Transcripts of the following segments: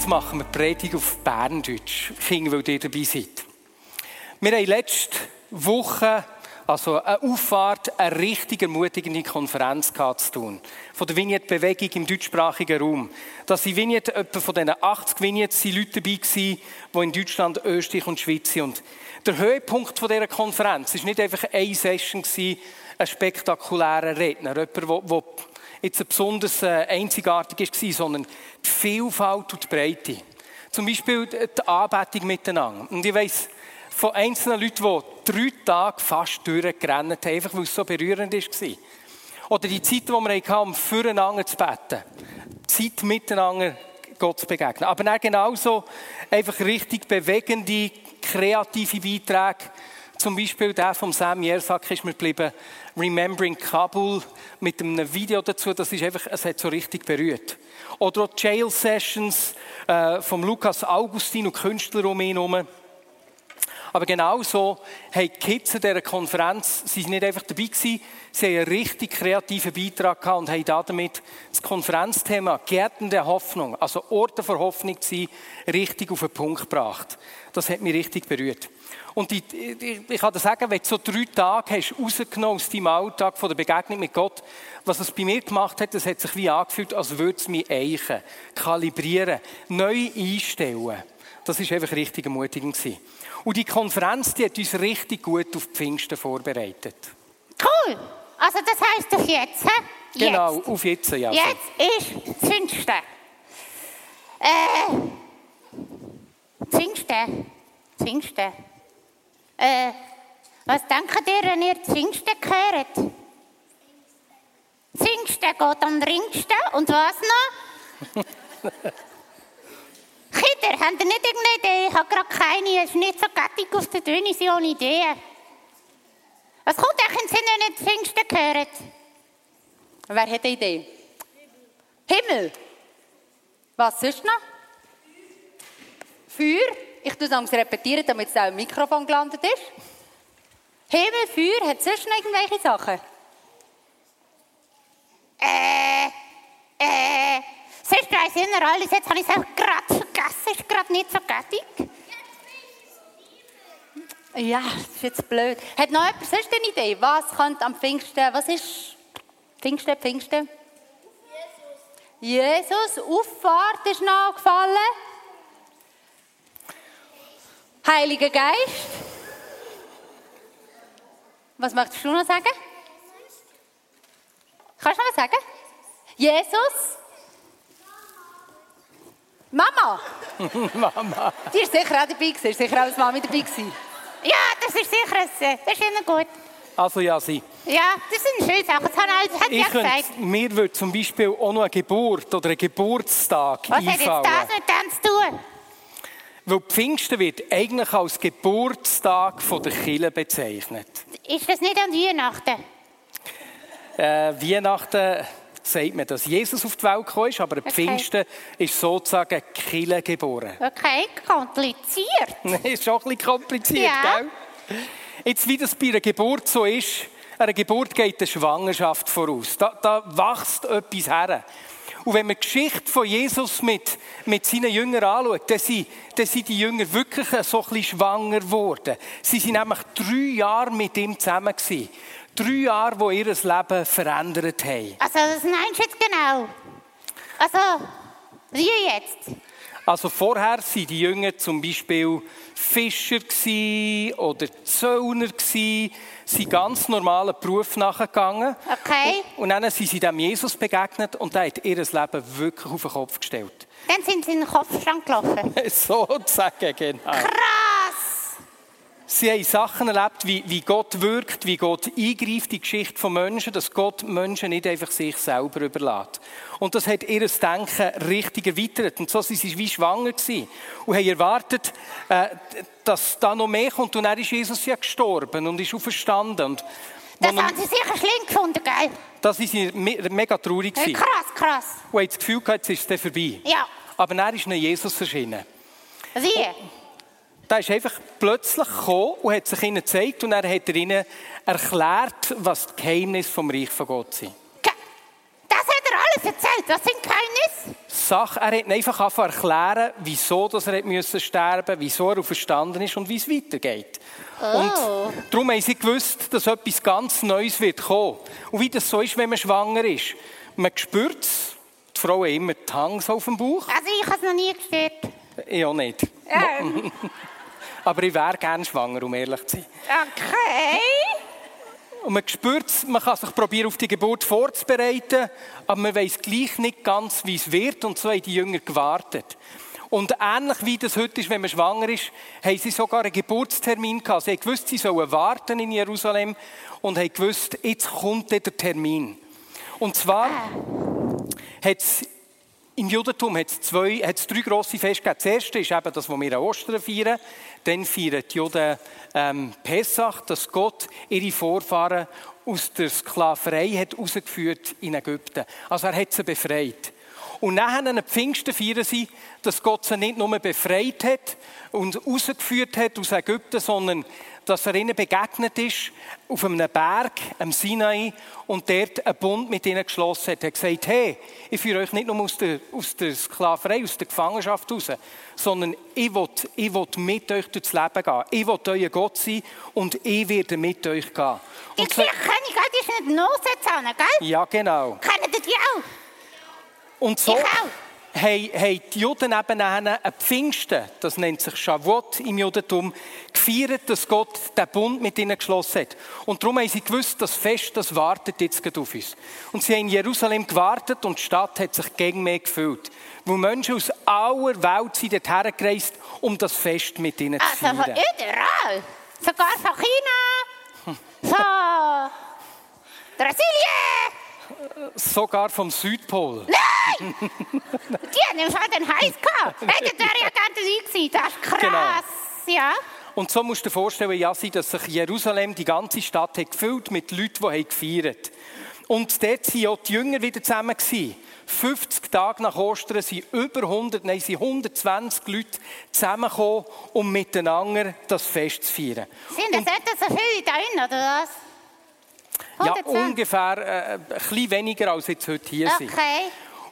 Jetzt machen wir die Predigt auf Berndeutsch. Kinder, weil ihr dabei seid. Wir haben letzte Woche, also eine Auffahrt, eine richtig ermutigende Konferenz zu tun. Von der Vignette-Bewegung im deutschsprachigen Raum. Dass die Vignette, etwa von diesen 80 Vignettes, sind Leute dabei gewesen, die in Deutschland, Österreich und Schweiz sind. Und der Höhepunkt dieser Konferenz war nicht einfach eine Session, ein spektakulärer Redner, jemand, der jetzt besonders äh, einzigartig war, sondern die Vielfalt und die Breite. Zum Beispiel die Anbetung miteinander. Und ich weiss von einzelnen Leuten, die drei Tage fast durchgerannt haben, einfach weil es so berührend war. Oder die Zeit, die wir hatten, um füreinander zu beten. Zeit miteinander Gott zu begegnen. Aber dann genauso einfach richtig bewegende, kreative Beiträge. Zum Beispiel der von Sam Jersak ist mir geblieben, Remembering Kabul, mit einem Video dazu, das ist einfach, es hat so richtig berührt. Oder auch Jail Sessions äh, vom Lukas Augustin und Künstler um ihn herum. Aber genauso haben die Kids an dieser Konferenz, sie sind nicht einfach dabei gewesen, sie haben einen richtig kreativen Beitrag gehabt und haben damit das Konferenzthema Gärten der Hoffnung, also Orte für Hoffnung sein, richtig auf den Punkt gebracht. Das hat mich richtig berührt. Und ich, ich, ich kann dir sagen, wenn du so drei Tage hast rausgenommen aus deinem Alltag von der Begegnung mit Gott, was es bei mir gemacht hat, das hat sich wie angefühlt, als würde es mich eichen, kalibrieren, neu einstellen. Das war einfach richtig ermutigend. Und die Konferenz, die hat uns richtig gut auf die Pfingsten vorbereitet. Cool! Also das heisst auf jetzt, hä? Genau, Jetzt. auf jetzt, ja. Jetzt ist Pfingsten. Äh, Pfingsten. Pfingsten. Äh, was denkt ihr, wenn ihr Pfingsten hört? Pfingsten geht am ringsten. Und was noch? Kinder, habt ihr nicht irgendeine Idee? Ich habe gerade keine. Es ist nicht so gattig auf der Bühne, sie ohne Ideen. Was kommt euch in den Sinn, wenn ihr Pfingsten hört? Wer hat eine Idee? Himmel. Was sonst noch? Feuer. Ich tue es repetieren, damit es auch im Mikrofon gelandet ist. Himmel, Feuer. Hat es sonst noch irgendwelche Sachen? Äh, äh, sonst weiss ich noch alles. Jetzt habe ich es auch gerade vergessen. Ist gerade nicht so gattig. Ja, das ist jetzt blöd. Hat noch jemand sonst eine Idee? Was könnte am Pfingsten, was ist Pfingsten, Pfingsten? Jesus. Jesus, Auffahrt ist noch gefallen. Heiliger Geist. Was möchtest du noch sagen? Kannst du noch was sagen? Jesus. Mama. Mama. Die ist sicher auch dabei gewesen. Ist sicher auch als Mami dabei gewesen. Ja, das ist sicher ein, das ist immer gut. Also ja, sie. Ja, das sind schöne Sachen. Das hat ja Ich gesagt. könnte, mir würde zum Beispiel auch noch eine Geburt oder ein Geburtstag Was hat jetzt einfallen. das mit dem zu tun? Weil Pfingsten wird eigentlich als Geburtstag von der Kirche bezeichnet. Ist das nicht an Weihnachten? Äh, Weihnachten sagt man, dass Jesus auf die Welt gekommen ist, aber okay. Pfingsten ist sozusagen Kirche geboren. Okay, kompliziert. ist schon ein bisschen kompliziert, Ja. gell? Jetzt, wie das bei einer Geburt so ist, einer Geburt geht eine Schwangerschaft voraus. Da, da wächst etwas her. Und wenn man die Geschichte von Jesus mit, mit seinen Jüngern anschaut, dann sind, dann sind die Jünger wirklich so ein bisschen schwanger geworden. Sie sind nämlich drei Jahre mit ihm zusammen gewesen. Drei Jahre, die ihr Leben verändert haben. Also, das meinst du jetzt genau? Also, wie jetzt? Also vorher waren die Jünger zum Beispiel Fischer oder Zöllner sind ganz normalen Beruf nachgegangen. Okay. Und dann sind sie dem Jesus begegnet und der hat ihr Leben wirklich auf den Kopf gestellt. Dann sind sie in den Kopfstand gelaufen. Sozusagen, genau. Krass! Sie haben Sachen erlebt, wie, wie Gott wirkt, wie Gott eingreift in die Geschichte von Menschen, dass Gott Menschen nicht einfach sich selber überlässt. Und das hat ihr Denken richtig erweitert. Und so sind sie wie schwanger gewesen und haben erwartet, äh, dass da noch mehr kommt. Und dann ist Jesus ja gestorben und ist auferstanden. Und Das haben Sie sicher schlimm gefunden, gell? das ist sie me- mega traurig gewesen. Krass, krass. Und haben das Gefühl gehabt, jetzt ist es vorbei. Ja. Aber dann ist ihnen Jesus erschienen. Wie? Der ist einfach plötzlich gekommen und hat sich ihnen gezeigt und er hat ihnen erklärt, was die Geheimnisse vom Reich von Gott sind. Das hat er alles erzählt. Was sind Geheimnisse? Sache, er hat ihnen einfach angefangen erklären, wieso dass er müssen sterben wieso er verstanden ist und wie es weitergeht. Und darum haben sie gewusst, dass etwas ganz Neues wird kommen. Und wie das so ist, wenn man schwanger ist. Man spürt es, die Frauen haben immer die Hangs auf dem Bauch. Also ich habe es noch nie gestört. Ich auch nicht. Ähm, Aber ich wäre gerne schwanger, um ehrlich zu sein. okay. Und man spürt es, man kann sich probieren, auf die Geburt vorzubereiten, aber man weiß gleich nicht ganz, wie es wird. Und so haben die Jünger gewartet. Und ähnlich wie das heute ist, wenn man schwanger ist, haben sie sogar einen Geburtstermin gehabt. Sie haben gewusst, sie sollen warten in Jerusalem und haben gewusst, jetzt kommt der Termin. Und zwar hat es im Judentum hat es drei grosse Feste gegeben. Das erste ist eben das, was wir an Ostern feiern. Dann feiern die Juden ähm, Pessach, dass Gott ihre Vorfahren aus der Sklaverei hat rausgeführt in Ägypten. Also er hat sie befreit. Und nachher an Pfingsten feiern sie, dass Gott sie nicht nur befreit hat und rausgeführt hat aus Ägypten, sondern dass er ihnen begegnet ist auf einem Berg, am Sinai, und dort einen Bund mit ihnen geschlossen hat. Er hat gesagt, hey, ich führe euch nicht nur aus der, aus der Sklaverei, aus der Gefangenschaft raus, sondern ich will, ich will mit euch durchs Leben gehen. Ich will euer Gott sein und ich werde mit euch gehen. Und so, ich, gell? Die ist nicht die Nosezahn, gell? ja, genau. Auch? Und so haben, haben die Juden eben nachher ein Pfingsten, das nennt sich Shavuot im Judentum, gefeiert, dass Gott den Bund mit ihnen geschlossen hat. Und darum haben sie gewusst, das Fest, das wartet jetzt auf uns. Und sie haben in Jerusalem gewartet und die Stadt hat sich gegen mehr gefüllt. Wo Menschen aus aller Welt sind dorthin gereist, um das Fest mit ihnen zu Also von feiern. überall. Sogar von China. Von Brasilien. Sogar vom Südpol. Nein! Die haben Fall den heiß gehabt. Hey, ja gerne dabei gewesen. Das ist krass. Genau. Ja. Und so musst du dir vorstellen, Jassi, dass sich Jerusalem, die ganze Stadt, hat gefüllt mit Leuten, die haben gefeiert Und dort waren auch die Jünger wieder zusammen. Gewesen. 50 Tage nach Ostern sind über 100, nein, sind 120 Leute zusammengekommen, um miteinander das Fest zu feiern. Sind das etwa so viele da drin, oder was? Ja, 110? ungefähr äh, ein bisschen weniger als jetzt heute hier sind.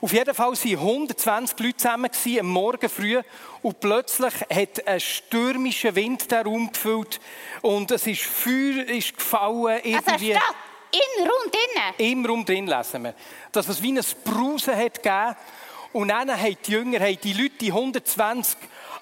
Auf jeden Fall waren 120 Leute zusammen am Morgen früh und plötzlich hat ein stürmischer Wind den Raum gefüllt und es ist Feuer ist gefallen Also irgendwie. Stadt, in, rund, innen. Im Raum drin lesen wir, dass es wie ein Brausen hat gegeben und dann haben die Jünger, haben die Leute, die 120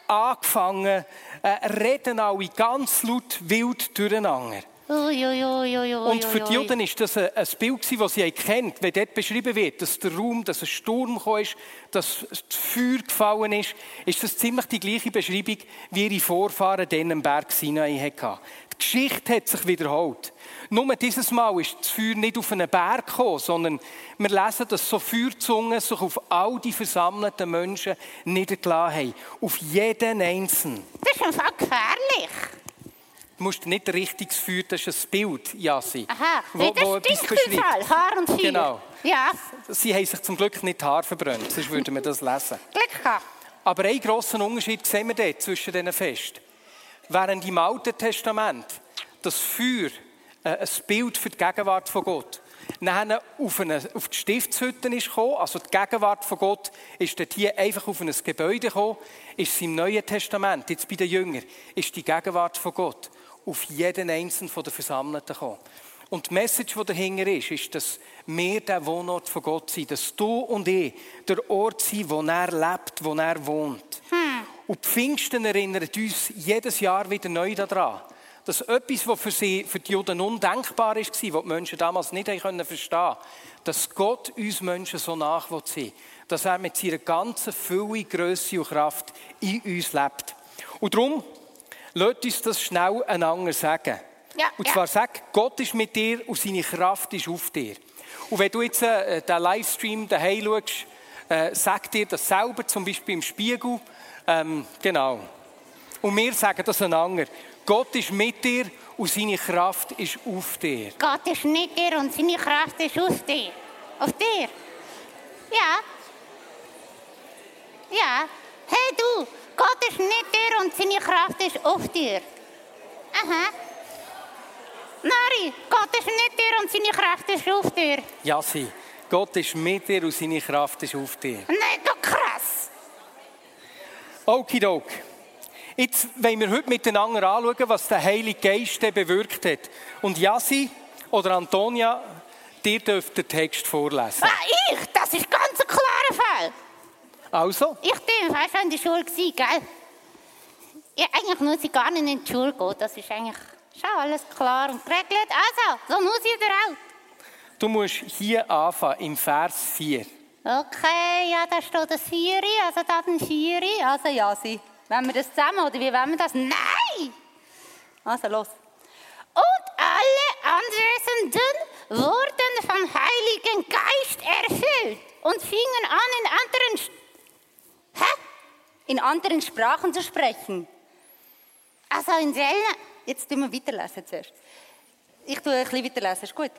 angefangen, äh, reden alle ganz laut wild durcheinander. Und für die. Juden war das ein, Bild, das sie kennt, wenn dort beschrieben wird, dass der Raum, dass ein Sturm ist, dass das Feuer gefallen ist, ist das ziemlich die gleiche Beschreibung, wie ihre Vorfahren dann am Berg Sinai hatten. Die Geschichte hat sich wiederholt. Nur dieses Mal ist das Feuer nicht auf einen Berg gekommen, sondern wir lesen, dass so Feuerzungen sich auf all die versammelten Menschen niedergelassen haben. Auf jeden Einzelnen. Das ist im Fall gefährlich. Du musst nicht richtiges Feuer, das ist ein Bild, Jassi. Aha. wo- wo das etwas stinkt. Haar und Feuer. Genau. Ja, Sie haben sich zum Glück nicht die Haare verbrannt, sonst würden wir das lesen. Glück gehabt. Aber einen grossen Unterschied sehen wir dort zwischen diesen Festen. Während im Alten Testament das Feuer äh, ein Bild für die Gegenwart von Gott dann auf, eine, auf die Stiftshütte ist gekommen, also die Gegenwart von Gott ist dort hier einfach auf ein Gebäude gekommen, ist es im Neuen Testament, jetzt bei den Jüngern, ist die Gegenwart von Gott auf jeden einzelnen von den Versammelten gekommen. Und die Message, die dahinter ist, ist, dass wir der Wohnort von Gott sind, dass du und ich der Ort sind, wo er lebt, wo er wohnt. Und die Pfingsten erinnert uns jedes Jahr wieder neu daran, dass etwas, was für, sie, für die Juden undenkbar war, was die Menschen damals nicht verstehen dass Gott uns Menschen so nach sein dass er mit seiner ganzen Fülle, Größe und Kraft in uns lebt. Und darum lasst uns das schnell einander sagen. Ja, und ja. zwar sag, Gott ist mit dir und seine Kraft ist auf dir. Und wenn du jetzt äh, den Livestream daheim schaust, äh, sag dir das selber, zum Beispiel im Spiegel. Ähm, genau. Und wir sagen das einander. Gott ist mit dir und seine Kraft ist auf dir. Gott ist mit dir und seine Kraft ist auf dir. Auf dir? Ja. Ja. Hey du, Gott ist mit dir und seine Kraft ist auf dir. Aha. Nari, Gott ist mit dir und seine Kraft ist auf dir. Jassi, Gott ist mit dir und seine Kraft ist auf dir. Nein, du krass. Okidok. Jetzt wollen wir heute miteinander anschauen, was der Heilige Geist bewirkt hat. Und Jassi oder Antonia, dir dürft den Text vorlesen. Ah, ich, das ist Also, Ich bin fast schon in der Schule, gewesen, gell? Ja, eigentlich muss ich gar nicht in die Schule gehen. Das ist eigentlich schon alles klar und geregelt. Also, so muss ich auch. du musst hier anfangen, im Vers 4. Okay, ja, da steht ein Vieri, also da ein Vieri. Also Jasi, wollen wir das zusammen oder wie wollen wir das? Nein! Also los. Und alle Anwesenden wurden vom Heiligen Geist erfüllt und fingen an, in anderen... St Hä? In anderen Sprachen zu sprechen. Also in selben... Jetzt tun wir weiterlesen zuerst. Ich tue ein bisschen weiterlesen, ist gut.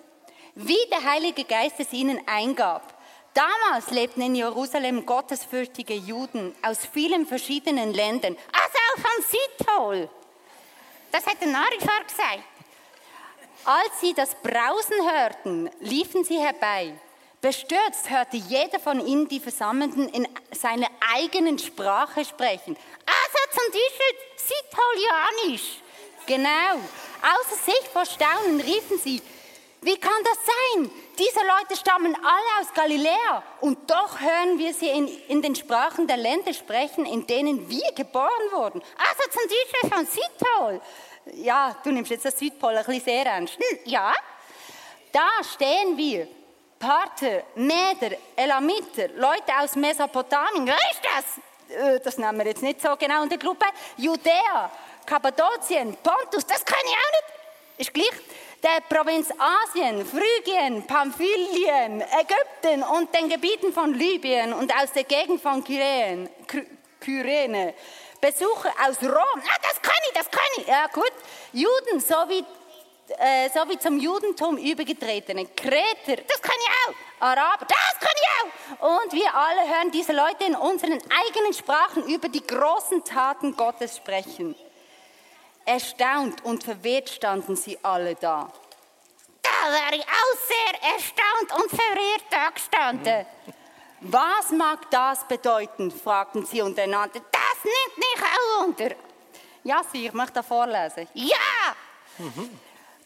Wie der Heilige Geist es ihnen eingab. Damals lebten in Jerusalem gottesfürchtige Juden aus vielen verschiedenen Ländern. Also auch von Südpol. Das hat der Narifar gesagt. Als sie das Brausen hörten, liefen sie herbei. Bestürzt hörte jeder von ihnen die Versammelten in seiner eigenen Sprache sprechen. Also zum Beispiel Südpolianisch. Genau. Außer sich vor Staunen riefen sie, wie kann das sein? Diese Leute stammen alle aus Galiläa und doch hören wir sie in, in den Sprachen der Länder sprechen, in denen wir geboren wurden. Also zum Beispiel von Südpol. Ja, du nimmst jetzt das Südpol ein bisschen sehr ernst. Hm, Ja, Da stehen wir, Parther, Mäder, Elamiter, Leute aus Mesopotamien. wer ist das? Äh, Das nehmen wir jetzt nicht so genau in der Gruppe. Judäa, Kappadokien, Pontus, Das kann ich auch nicht. ist gleich. Der Provinz Asien, Phrygien, Pamphylien, Ägypten und den Gebieten von Libyen und aus der Gegend von Kyrene. Ky- Kyrene. Besucher aus Rom. Ah, das kann ich, das kann ich. Ja, gut. Juden sowie, äh, sowie zum Judentum übergetretene. Kreter. Das kann ich auch. Araber. Das kann ich auch. Und wir alle hören diese Leute in unseren eigenen Sprachen über die großen Taten Gottes sprechen. Erstaunt und verwirrt standen sie alle da. Da wäre ich auch sehr erstaunt und verwirrt da gestanden. Was mag das bedeuten? fragten sie untereinander. Das nimmt mich auch unter. Ja, sie, ich möchte da vorlesen. Ja,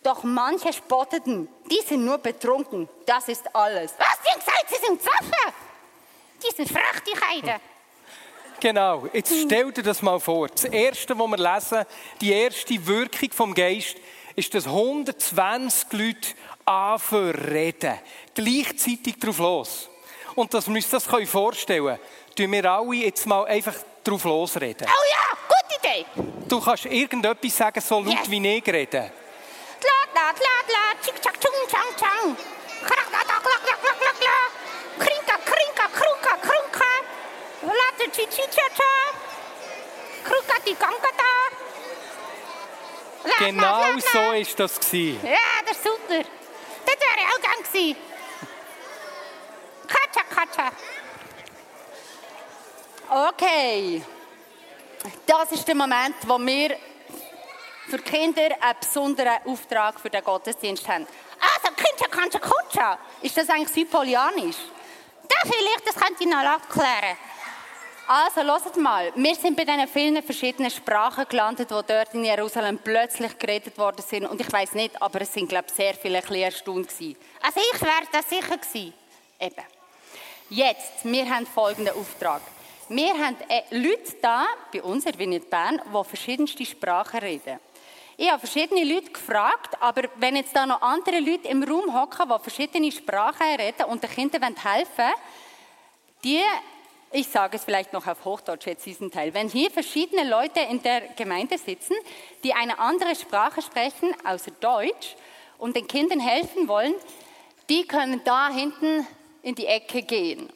Doch manche spotteten, die sind nur betrunken, das ist alles. was? Die haben gesagt, sie sind Pfaffen. Die sind Frechtigkeiten. Genau, jetzt stell dir das mal vor. Das Erste, was wir lesen, die erste Wirkung vom Geist, ist, dass 120 Leute anfangen zu reden. Gleichzeitig drauf los. Und dass wir uns das vorstellen können, tun wir alle jetzt mal einfach drauf losreden. Oh ja, gute Idee. Du kannst irgendetwas sagen, so laut Yes. wie ich reden. Tla, tla, tla, tschick, tschak, tschung, tschang, tschang. Krak, krak, krak, krak, krak, krak, krak, krak. Krinka, krinka, krunka, krunka. Latte, chi, chi, cha, cha. Kruka, die Ganka, da. Genau so war das. gewesen. Ja, das ist super. Das wäre auch gern gewesen. Katscha, katscha. Okay. Das ist der Moment, wo wir für Kinder einen besonderen Auftrag für den Gottesdienst haben. Also, Kindscha, Kantscha, Kutscha. Ist das eigentlich südpolianisch? Da vielleicht, das könnte ich noch abklären. Also, hört mal. Wir sind bei diesen vielen verschiedenen Sprachen gelandet, die dort in Jerusalem plötzlich geredet worden sind. Und ich weiß nicht, aber es sind, glaube ich, sehr viele erstaunt gewesen. Also, ich wäre da sicher gewesen. Eben. Jetzt, wir haben folgenden Auftrag. Wir haben äh, Leute da bei uns in Bern, die verschiedenste Sprachen reden. Ich habe verschiedene Leute gefragt, aber wenn jetzt da noch andere Leute im Raum hocken, die verschiedene Sprachen reden und den Kindern helfen wollen, die Ich sage es vielleicht noch auf Hochdeutsch jetzt diesen Teil. Wenn hier verschiedene Leute in der Gemeinde sitzen, die eine andere Sprache sprechen, außer Deutsch, und den Kindern helfen wollen, die können da hinten in die Ecke gehen.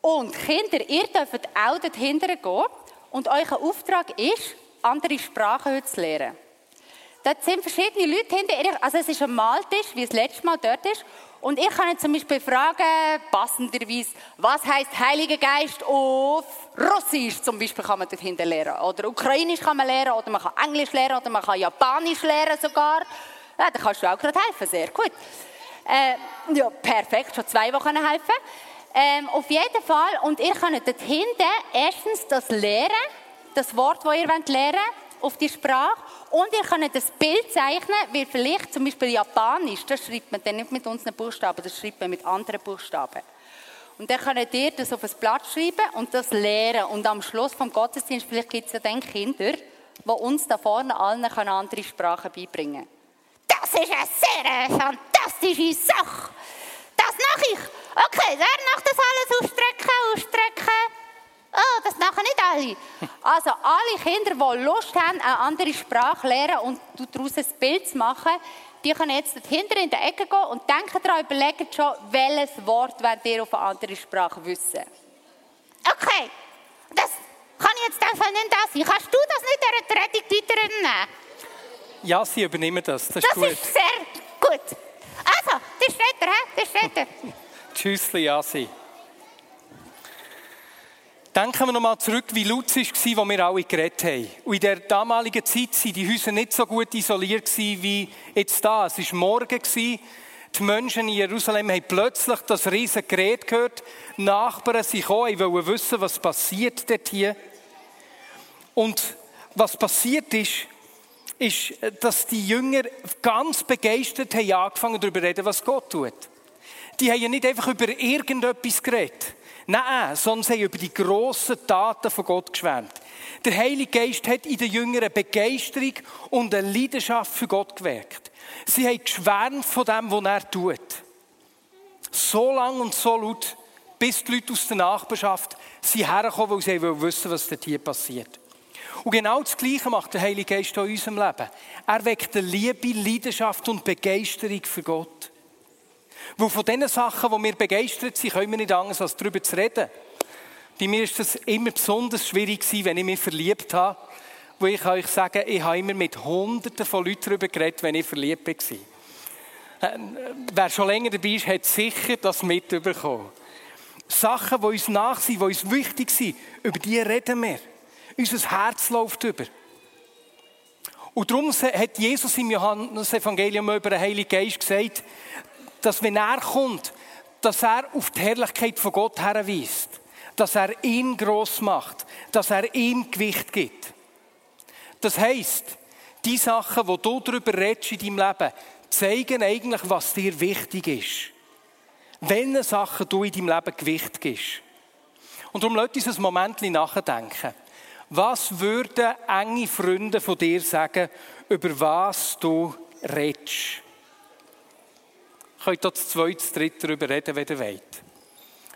Und Kinder, ihr dürft auch dort hinten gehen und euer Auftrag ist, andere Sprachen zu lernen. Dort sind verschiedene Leute hinter also es ist ein Maltisch, wie es letztes Mal dort ist. Und ich kann zum Beispiel fragen, passenderweise, was heißt Heiliger Geist auf Russisch zum Beispiel kann man dahinter lernen. Oder Ukrainisch kann man lernen, oder man kann Englisch lernen, oder man kann Japanisch lernen sogar. Ja, da kannst du auch gerade helfen, sehr gut. Äh, ja, perfekt, schon zwei Wochen helfen. Ähm, auf jeden Fall, und ihr könnt dort hinten erstens das lernen, das Wort, das ihr lernen wollt, auf die Sprache. Und ihr könnt das Bild zeichnen, wie vielleicht zum Beispiel Japanisch, das schreibt man dann nicht mit unseren Buchstaben, das schreibt man mit anderen Buchstaben. Und dann könnt ihr das auf ein Blatt schreiben und das lehren. Und am Schluss vom Gottesdienst, vielleicht gibt es ja dann Kinder, die uns da vorne allen andere Sprachen beibringen können. Das ist eine sehr fantastische Sache. Das mache ich. Okay, wer macht das alles ausstrecken, ausstrecken? Oh, das machen nicht alle. Also alle Kinder, die Lust haben, eine andere Sprache lernen und daraus ein Bild zu machen, die können jetzt hinter in der Ecke gehen und denken daran, überlegen schon, welches Wort ihr auf eine andere Sprache wissen. Okay, das kann ich jetzt einfach nicht das sein. Kannst du das nicht der Predigt weiternehmen? Ja, sie übernehmen das. Das ist Das gut. ist sehr gut. Also, das steht er, hä? Das steht er. Tschüssli, Asi. Denken wir nochmal zurück, wie laut es war, wo wir alle geredet haben. Und in der damaligen Zeit waren die Häuser nicht so gut isoliert wie jetzt da. Es war morgen. Die Menschen in Jerusalem haben plötzlich das riesige Gerät gehört. Die Nachbarn sind gekommen, wollen wissen, was passiert dort hier. Und was passiert ist, ist, dass die Jünger ganz begeistert haben angefangen darüber zu reden, was Gott tut. Die haben ja nicht einfach über irgendetwas geredet. Nein, sondern sie haben über die grossen Taten von Gott geschwärmt. Der Heilige Geist hat in den Jüngern Begeisterung und eine Leidenschaft für Gott gewirkt. Sie haben geschwärmt von dem, was er tut. So lang und so laut, bis die Leute aus der Nachbarschaft sind hergekommen, weil sie wissen, was dort hier passiert. Und genau das Gleiche macht der Heilige Geist auch in unserem Leben. Er weckt Liebe, Leidenschaft und Begeisterung für Gott. Weil von den Sachen, wo wir begeistert sind, können wir nicht anders, als darüber zu reden. Bei mir ist das immer besonders schwierig gewesen, wenn ich mich verliebt habe. Wo ich kann euch sagen, ich habe immer mit Hunderten von Leuten darüber geredet, wenn ich verliebt war. Äh, Wer schon länger dabei ist, hat sicher das mitbekommen. Sachen, die uns nach sind, die uns wichtig sind, über die reden wir. Unser Herz läuft über. Und darum hat Jesus im Johannes-Evangelium über den Heiligen Geist gesagt, dass wenn er kommt, dass er auf die Herrlichkeit von Gott herweist. Dass er ihn gross macht. Dass er ihm Gewicht gibt. Das heisst, die Sachen, die du darüber redest in deinem Leben, zeigen eigentlich, was dir wichtig ist. Welche Sachen du in deinem Leben Gewicht gibst. Und darum lasst uns ein Moment nachdenken. Was würden enge Freunde von dir sagen, über was du redest? Könnt ihr zu zweit, zu dritt darüber reden, wenn ihr wollt.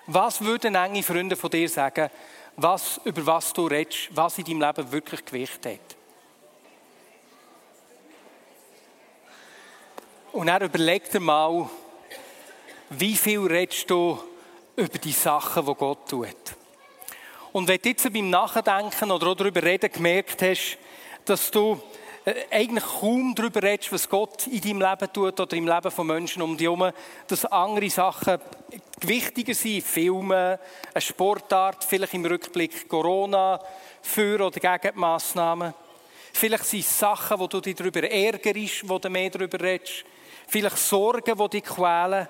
Was würden enge Freunde von dir sagen, was, über was du redest, was in deinem Leben wirklich Gewicht hat? Und dann überleg dir mal, wie viel redest du über die Sachen, die Gott tut. Und wenn du jetzt beim Nachdenken oder darüber reden gemerkt hast, dass du eigentlich kaum darüber redest, was Gott in deinem Leben tut oder im Leben von Menschen um dich herum, dass andere Sachen wichtiger sind, Filme, eine Sportart, vielleicht im Rückblick Corona, für oder gegen die Massnahmen. Vielleicht sind es Sachen, wo du dich darüber ärgerst, wo du mehr darüber redest. Vielleicht Sorgen, die dich quälen.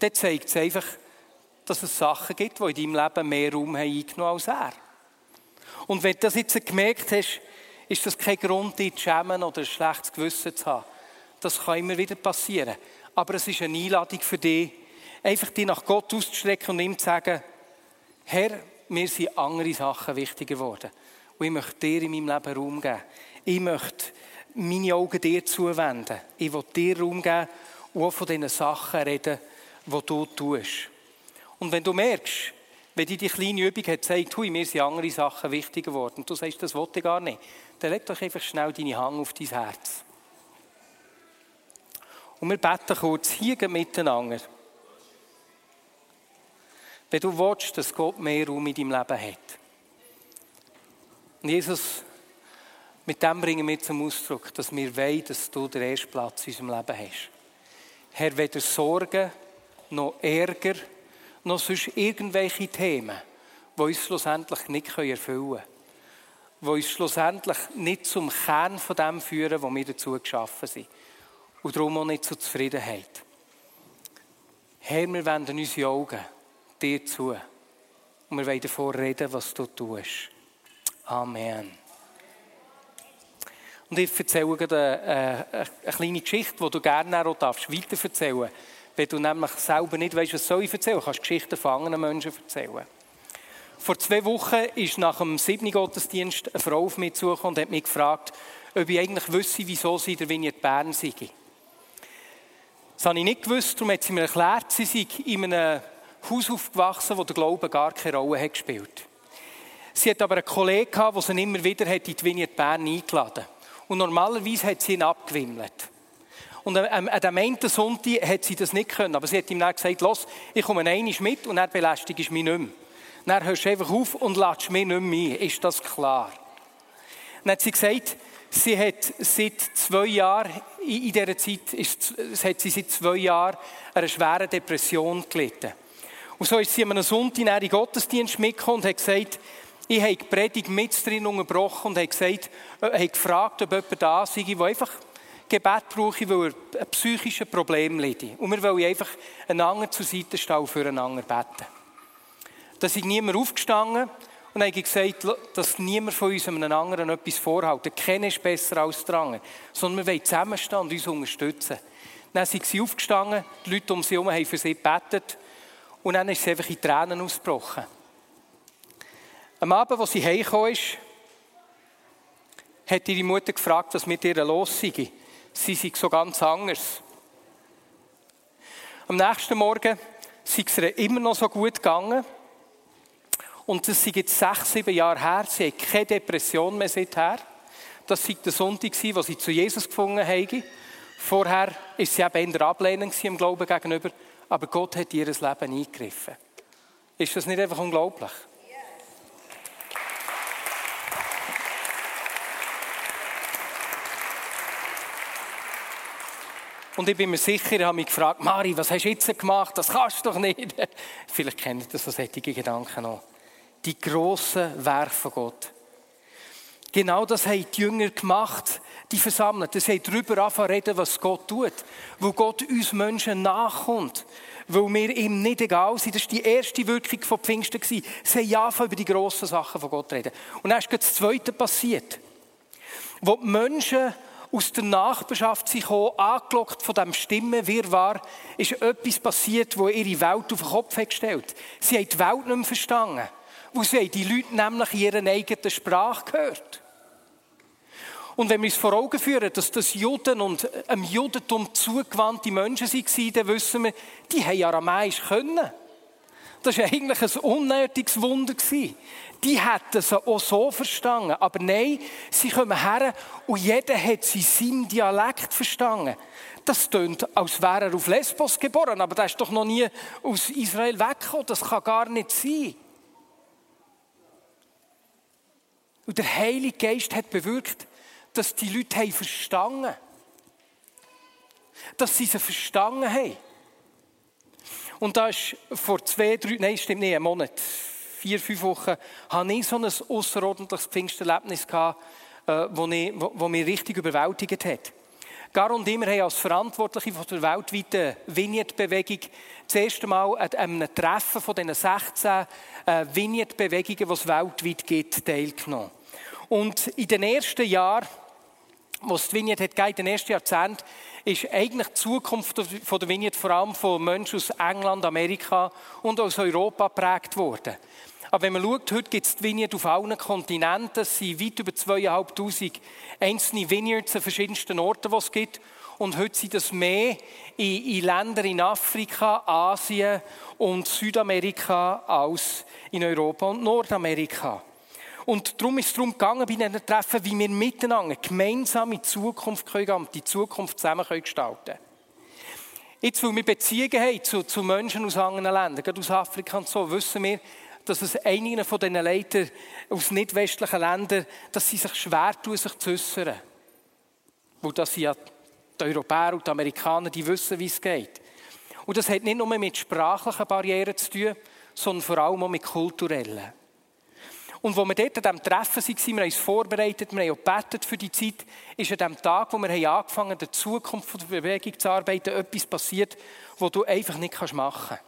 Dann zeigt es einfach, dass es Sachen gibt, die in deinem Leben mehr Raum haben eingenommen als er. Und wenn du das jetzt gemerkt hast, ist das kein Grund, dich zu schämen oder ein schlechtes Gewissen zu haben. Das kann immer wieder passieren. Aber es ist eine Einladung für dich, einfach dich nach Gott auszustrecken und ihm zu sagen, Herr, mir sind andere Sachen wichtiger geworden. Und ich möchte dir in meinem Leben Raum geben. Ich möchte meine Augen dir zuwenden. Ich will dir Raum geben und auch von diesen Sachen reden, die du tust. Und wenn du merkst, wenn dir die kleine Übung hat gesagt, hui, mir sind andere Sachen wichtiger geworden, und du sagst, das wollte ich gar nicht, dann leg doch einfach schnell deine Hand auf dein Herz. Und wir beten kurz hier miteinander. Wenn du willst, dass Gott mehr Raum in deinem Leben hat. Und Jesus, mit dem bringen wir zum Ausdruck, dass wir wollen, dass du den ersten Platz in unserem Leben hast. Herr, weder Sorgen, noch Ärger, noch sonst irgendwelche Themen, die uns schlussendlich nicht erfüllen können. Die uns schlussendlich nicht zum Kern von dem führen, wo wir dazu geschaffen sind. Und darum auch nicht zur Zufriedenheit. Herr, wir wenden unsere Augen dir zu. Und wir wollen davor reden, was du tust. Amen. Und ich erzähle eine, eine, eine kleine Geschichte, die du gerne auch darfst weiterverzählen darfst. Wenn du nämlich selber nicht weißt, was soll ich erzählen, kannst du Geschichten von anderen Menschen erzählen. Vor zwei Wochen ist nach dem siebten Gottesdienst eine Frau auf mich zugekommen und hat mich gefragt, ob ich eigentlich wüsste, wieso sie der Vignette Bern sei. Das habe ich nicht gewusst, darum hat sie mir erklärt, sie sei in einem Haus aufgewachsen, wo der Glaube gar keine Rolle hat gespielt Sie hat aber einen Kollegen gehabt, der sie immer wieder in die Vignette Bern eingeladen hat. Und normalerweise hat sie ihn abgewimmelt. Und an dem einen Sonntag hat sie das nicht können. Aber sie hat ihm dann gesagt, los, ich komme einmal mit und er belästigt mich nicht mehr. Dann hörst du einfach auf und lässt mich nicht mehr ein. Ist das klar? Dann hat sie gesagt, sie hat seit zwei Jahren, in dieser Zeit, ist, hat sie seit zwei Jahren eine schwere Depression gelitten. Und so ist sie an einem Sonntag in Gottesdienst mitgekommen und hat gesagt, ich habe die Predigt mit drin unterbrochen und habe, gesagt, äh, habe gefragt, ob jemand da sei, der einfach Gebet brauche, weil er ein psychisches Problem leidet. Und wir wollen einfach einander zur Seite stehen und füreinander beten. Da ist niemand aufgestanden und habe gesagt, dass niemand von uns einem anderen etwas vorhält. Keiner ist besser als der. Sondern wir wollen zusammenstehen und uns unterstützen. Dann sind sie aufgestanden, die Leute um sie herum haben für sie gebetet und dann ist sie einfach in Tränen ausgebrochen. Am Abend, als sie heimgekommen ist, hat ihre Mutter gefragt, was mit ihr los sei. Sie sei so ganz anders. Am nächsten Morgen sei es ihr immer noch so gut gegangen. Und das sind jetzt sechs, sieben Jahre her. Sie hat keine Depression mehr seither. Das war der Sonntag, wo sie zu Jesus gefunden haben. Vorher war sie eben der Ablehnung im Glauben gegenüber. Aber Gott hat ihr Leben eingegriffen. Ist das nicht einfach unglaublich? Und ich bin mir sicher, ich habe mich gefragt, Mari, was hast du jetzt gemacht? Das kannst du doch nicht. Vielleicht kennt ihr so solche Gedanken noch. Die grossen Werke von Gott. Genau das haben die Jünger gemacht, die versammelt. Sie haben darüber angefangen reden, was Gott tut. Wo Gott uns Menschen nachkommt. Weil wir ihm nicht egal sind. Das war die erste Wirkung von Pfingsten. Sie haben angefangen, über die grossen Sachen von Gott zu reden. Und dann ist das Zweite passiert. Wo die Menschen aus der Nachbarschaft sich angelockt von dem Stimmenwirrwarr, ist etwas passiert, wo ihre Welt auf den Kopf hat gestellt. Sie haben die Welt nicht mehr verstanden. Wo sie die Leute nämlich in ihrer eigenen Sprache gehört. Und wenn wir uns vor Augen führen, dass das Juden und einem Judentum zugewandte Menschen waren, dann wissen wir, die haben Aramäisch können. Das war eigentlich ein unnötiges Wunder. Die hätten es auch so verstanden. Aber nein, sie kommen her und jeder hat sie seinem Dialekt verstanden. Das tönt, als wäre er auf Lesbos geboren, aber der ist doch noch nie aus Israel weggekommen. Das kann gar nicht sein. Und der Heilige Geist hat bewirkt, dass die Leute haben verstanden Dass sie sie verstanden haben. Und da ist vor zwei, drei, nein, stimmt nicht, einen Monat, vier, fünf Wochen, habe ich so ein außerordentliches Pfingsterlebnis gehabt, äh, wo, ich, wo, wo mich richtig überwältigt hat. Gar und immer haben als Verantwortliche von der weltweiten Vignette-Bewegung das erste Mal an einem Treffen von diesen 16 äh, Vignette-Bewegungen, die es weltweit gibt, teilgenommen. Und in den ersten Jahren, wo es die Vignette hat gegeben, in den ersten Jahrzehnten, ist eigentlich die Zukunft der Vignette vor allem von Menschen aus England, Amerika und aus Europa geprägt worden. Aber wenn man schaut, heute gibt es die Vineyard auf allen Kontinenten. Es sind weit über 2'500 einzelne Vineyards an verschiedensten Orten, die es gibt. Und heute sind es mehr in, in Ländern in Afrika, Asien und Südamerika als in Europa und Nordamerika. Und darum ist es darum gegangen bei diesen Treffen, wie wir miteinander gemeinsam in die Zukunft können und die Zukunft zusammen gestalten können. Jetzt, weil wir Beziehungen haben zu, zu Menschen aus anderen Ländern, gerade aus Afrika und so, wissen wir, dass es einigen von diesen Leitern aus nicht-westlichen Ländern, dass sie sich schwer tun, sich zu äußern. Weil das ja die Europäer und die Amerikaner, die wissen, wie es geht. Und das hat nicht nur mit sprachlichen Barrieren zu tun, sondern vor allem auch mit kulturellen. Und wo wir dort an diesem Treffen waren, wir haben uns vorbereitet, wir haben auch für die Zeit, ist an dem Tag, wo wir angefangen haben, der Zukunft der Bewegung zu arbeiten, etwas passiert, was du einfach nicht machen kannst.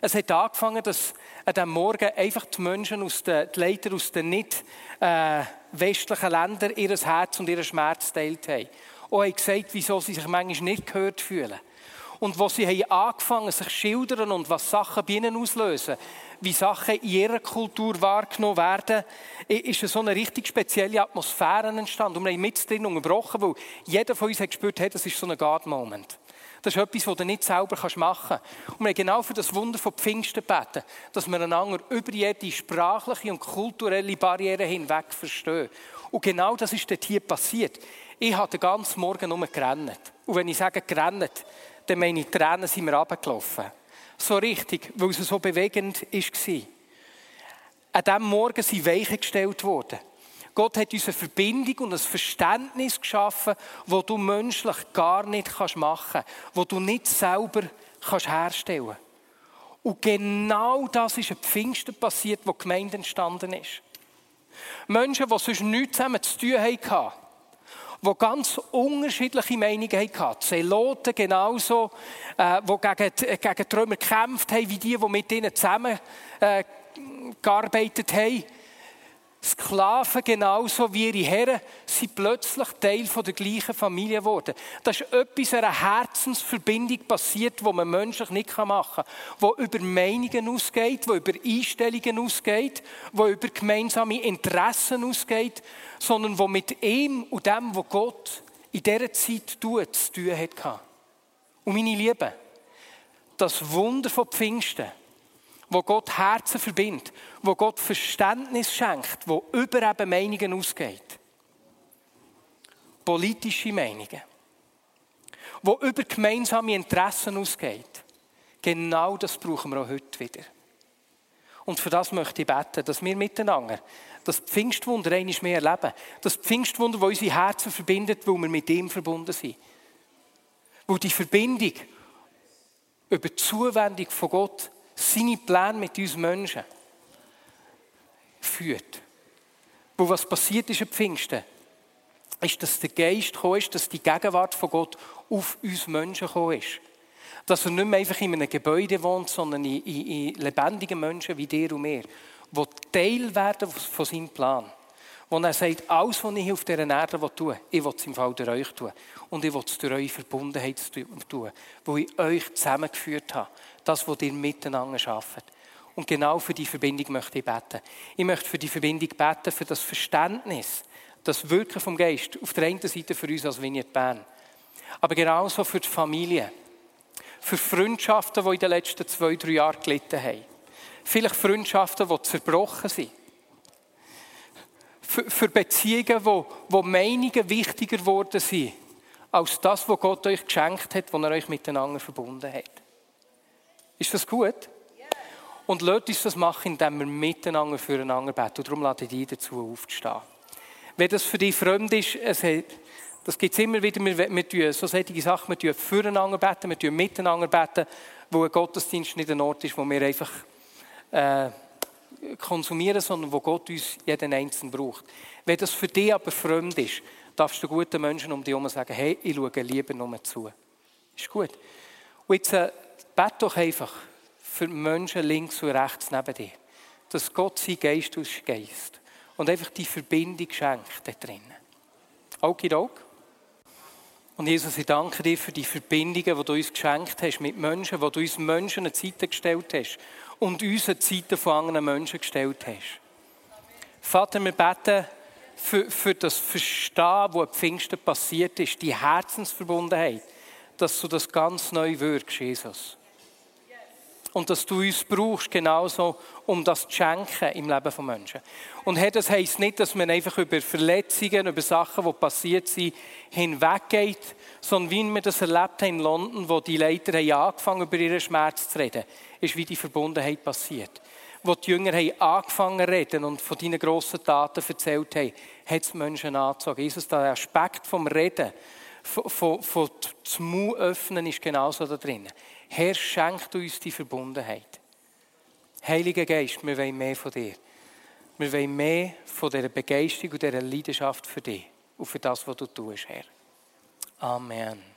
Es hat angefangen, dass an diesem Morgen einfach die Menschen, aus den, die Leiter aus den nicht äh, westlichen Ländern ihr Herz und ihren Schmerz teilt haben. Und haben gesagt, wieso sie sich manchmal nicht gehört fühlen. Und wo sie haben angefangen sich schildern und was Sachen bei ihnen auslösen, wie Sachen in ihrer Kultur wahrgenommen werden, ist so eine richtig spezielle Atmosphäre entstanden. Und wir haben mit drin unterbrochen, weil jeder von uns hat gespürt, hey, das ist so ein God-Moment. Das ist etwas, was du nicht selber machen kannst. Und wir haben genau für das Wunder von Pfingsten gebeten, dass wir einander über jede sprachliche und kulturelle Barriere hinweg verstehen. Und genau das ist dort hier passiert. Ich habe den ganzen Morgen nur gerannt. Und wenn ich sage gerannt, dann meine Tränen sind mir runtergelaufen. So richtig, weil es so bewegend war. An diesem Morgen sind Weichen gestellt worden. Gott hat uns eine Verbindung und ein Verständnis geschaffen, wo du menschlich gar nicht machen kannst, wo du nicht selber herstellen kannst. Und genau das ist ein Pfingsten passiert, wo die Gemeinde entstanden ist. Menschen, die sonst nichts zusammen zu tun hatten, die ganz unterschiedliche Meinungen hatten. Die Zeloten genauso, äh, die gegen, gegen die gekämpft haben, wie die, die mit ihnen zusammen äh, gearbeitet haben. Sklaven genauso wie ihre Herren sind plötzlich Teil der gleichen Familie geworden. Das ist etwas, einer Herzensverbindung passiert, wo man menschlich nicht machen kann. Wo über Meinungen ausgeht, wo über Einstellungen ausgeht, wo über gemeinsame Interessen ausgeht, sondern wo mit ihm und dem, was Gott in dieser Zeit tut, zu tun hat. Und meine Lieben, das Wunder von Pfingsten, wo Gott Herzen verbindet, wo Gott Verständnis schenkt, wo über eben Meinungen ausgeht. Politische Meinungen. Wo über gemeinsame Interessen ausgeht. Genau das brauchen wir auch heute wieder. Und für das möchte ich beten, dass wir miteinander das Pfingstwunder einmal mehr erleben. Das Pfingstwunder, das unsere Herzen verbindet, weil wir mit ihm verbunden sind. Weil die Verbindung über die Zuwendung von Gott seine Pläne mit uns Menschen führt. Wo was passiert ist am Pfingsten, ist, dass der Geist gekommen ist, dass die Gegenwart von Gott auf uns Menschen gekommen ist. Dass er nicht mehr einfach in einem Gebäude wohnt, sondern in, in, in lebendigen Menschen wie dir und mir, die Teil werden von seinem Plan. Wo er sagt, alles, was ich auf dieser Erde tue, ich will es im Fall durch euch tun. Und ich will es durch eure Verbundenheit tun, wo ich euch zusammengeführt habe das, was ihr miteinander schafft. Und genau für die Verbindung möchte ich beten. Ich möchte für die Verbindung beten, für das Verständnis, das Wirken vom Geist. Auf der einen Seite für uns als Vineyard Bern. Aber genauso für die Familie. Für Freundschaften, die in den letzten zwei, drei Jahren gelitten haben. Vielleicht Freundschaften, die zerbrochen sind. Für, für Beziehungen, wo, wo Meinungen wichtiger geworden sind, als das, was Gott euch geschenkt hat, was er euch miteinander verbunden hat. Ist das gut? Und lasst uns das machen, indem wir miteinander füreinander beten. Und darum lade ich dich dazu aufzustehen. Wenn das für dich fremd ist, es hat, das gibt es immer wieder, wir, wir tun so solche Sachen, wir tun füreinander beten, wir tun miteinander beten, wo ein Gottesdienst nicht ein Ort ist, wo wir einfach äh, konsumieren, sondern wo Gott uns jeden Einzelnen braucht. Wenn das für dich aber fremd ist, darfst du guten Menschen um dich herum sagen, hey, ich schaue lieber nur zu. Ist gut. Und jetzt, äh, Bet doch einfach für Menschen links und rechts neben dir, dass Gott sein Geist ausgeist und einfach die Verbindung schenkt da drinnen. Okidok. Und Jesus, ich danke dir für die Verbindungen, die du uns geschenkt hast mit Menschen, wo du uns Menschen eine Zeit gestellt hast und uns eine Zeit von anderen Menschen gestellt hast. Vater, wir beten für, für das Verstehen, was am Pfingsten passiert ist, die Herzensverbundenheit, dass du das ganz neu wirkst, Jesus. Und dass du uns brauchst, genauso, um das zu schenken im Leben von Menschen. Und hey, das heisst nicht, dass man einfach über Verletzungen, über Sachen, die passiert sind, hinweggeht, sondern wie wir das erlebt haben in London, wo die Leiter haben angefangen über ihren Schmerz zu reden, ist wie die Verbundenheit passiert. Wo die Jünger haben angefangen zu reden und von deinen grossen Taten erzählt haben, hat es Menschen angezogen. Jesus, der Aspekt vom Reden, von, von, von das Mund öffnen, ist genauso da drin. Herr, schenkt uns die Verbundenheit. Heiliger Geist, wir wollen mehr von dir. Wir wollen mehr von dieser Begeisterung und dieser Leidenschaft für dich und für das, was du tust, Herr. Amen.